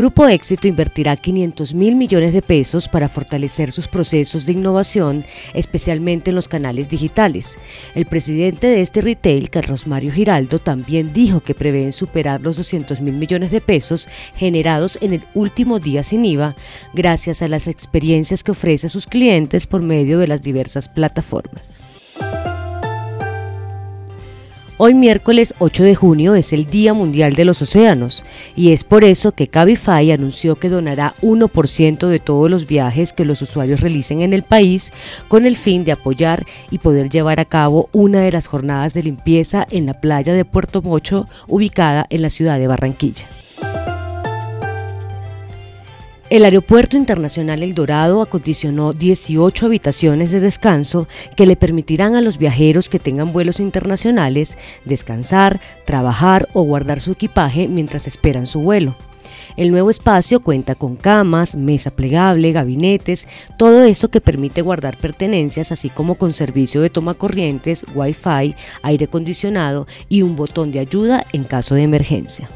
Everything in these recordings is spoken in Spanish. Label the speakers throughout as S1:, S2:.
S1: Grupo Éxito invertirá 500 mil millones de pesos para fortalecer sus procesos de innovación, especialmente en los canales digitales. El presidente de este retail, Carlos Mario Giraldo, también dijo que prevén superar los 200 mil millones de pesos generados en el último día sin IVA, gracias a las experiencias que ofrece a sus clientes por medio de las diversas plataformas. Hoy miércoles 8 de junio es el Día Mundial de los Océanos y es por eso que Cabify anunció que donará 1% de todos los viajes que los usuarios realicen en el país con el fin de apoyar y poder llevar a cabo una de las jornadas de limpieza en la playa de Puerto Mocho ubicada en la ciudad de Barranquilla. El Aeropuerto Internacional El Dorado acondicionó 18 habitaciones de descanso que le permitirán a los viajeros que tengan vuelos internacionales descansar, trabajar o guardar su equipaje mientras esperan su vuelo. El nuevo espacio cuenta con camas, mesa plegable, gabinetes, todo eso que permite guardar pertenencias, así como con servicio de toma corrientes, wifi, aire acondicionado y un botón de ayuda en caso de emergencia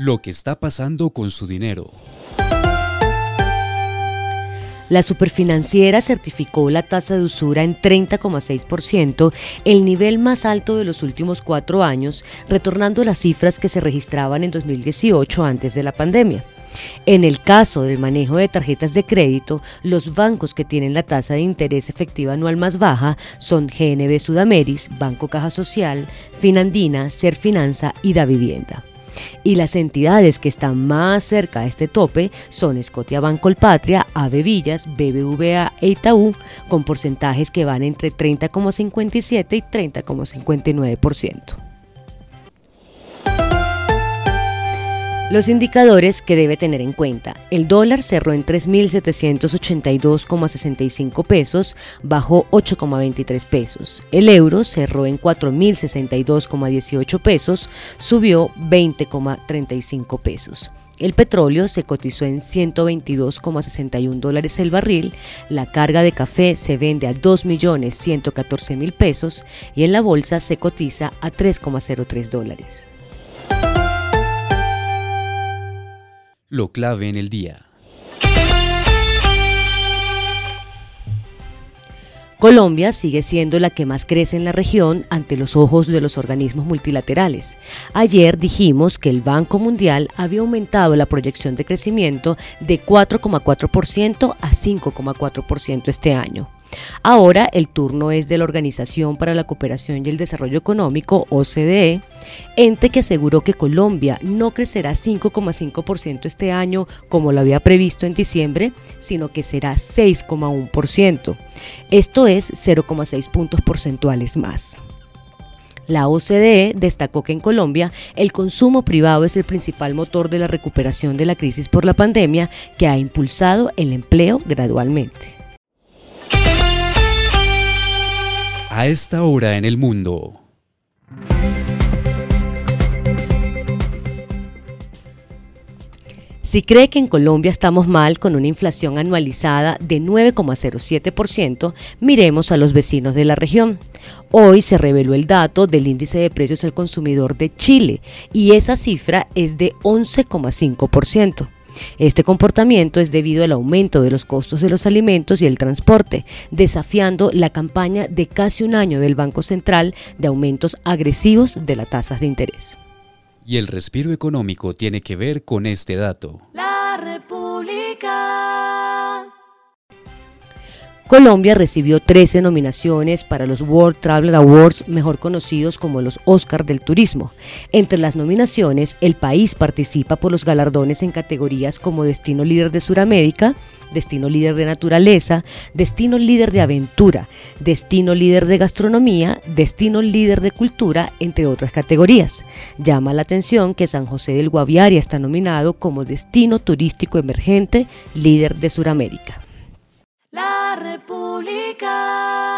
S2: lo que está pasando con su dinero.
S1: La superfinanciera certificó la tasa de usura en 30,6%, el nivel más alto de los últimos cuatro años, retornando las cifras que se registraban en 2018 antes de la pandemia. En el caso del manejo de tarjetas de crédito, los bancos que tienen la tasa de interés efectiva anual más baja son GNB Sudameris, Banco Caja Social, Finandina, Serfinanza y Da Vivienda. Y las entidades que están más cerca de este tope son Scotia Bancolpatria, Ave Villas, BBVA e Itaú, con porcentajes que van entre 30,57 y 30,59%. Los indicadores que debe tener en cuenta. El dólar cerró en 3.782,65 pesos, bajó 8,23 pesos. El euro cerró en 4.062,18 pesos, subió 20,35 pesos. El petróleo se cotizó en 122,61 dólares el barril, la carga de café se vende a 2.114.000 pesos y en la bolsa se cotiza a 3,03 dólares.
S2: Lo clave en el día.
S1: Colombia sigue siendo la que más crece en la región ante los ojos de los organismos multilaterales. Ayer dijimos que el Banco Mundial había aumentado la proyección de crecimiento de 4,4% a 5,4% este año. Ahora el turno es de la Organización para la Cooperación y el Desarrollo Económico, OCDE, ente que aseguró que Colombia no crecerá 5,5% este año como lo había previsto en diciembre, sino que será 6,1%. Esto es 0,6 puntos porcentuales más. La OCDE destacó que en Colombia el consumo privado es el principal motor de la recuperación de la crisis por la pandemia que ha impulsado el empleo gradualmente.
S2: A esta hora en el mundo.
S1: Si cree que en Colombia estamos mal con una inflación anualizada de 9,07%, miremos a los vecinos de la región. Hoy se reveló el dato del índice de precios al consumidor de Chile y esa cifra es de 11,5%. Este comportamiento es debido al aumento de los costos de los alimentos y el transporte, desafiando la campaña de casi un año del Banco Central de aumentos agresivos de las tasas de interés.
S2: Y el respiro económico tiene que ver con este dato.
S3: La
S1: Colombia recibió 13 nominaciones para los World Travel Awards, mejor conocidos como los Oscar del Turismo. Entre las nominaciones, el país participa por los galardones en categorías como Destino Líder de Suramérica, Destino Líder de Naturaleza, Destino Líder de Aventura, Destino Líder de Gastronomía, Destino Líder de Cultura, entre otras categorías. Llama la atención que San José del Guaviare está nominado como Destino Turístico Emergente Líder de Suramérica.
S3: República. Pública.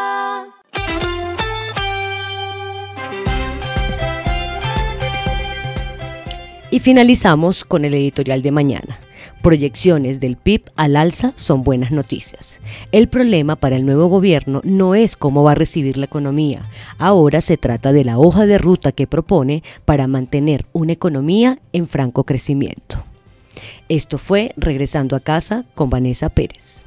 S1: Y finalizamos con el editorial de mañana. Proyecciones del PIB al alza son buenas noticias. El problema para el nuevo gobierno no es cómo va a recibir la economía. Ahora se trata de la hoja de ruta que propone para mantener una economía en franco crecimiento. Esto fue Regresando a casa con Vanessa Pérez.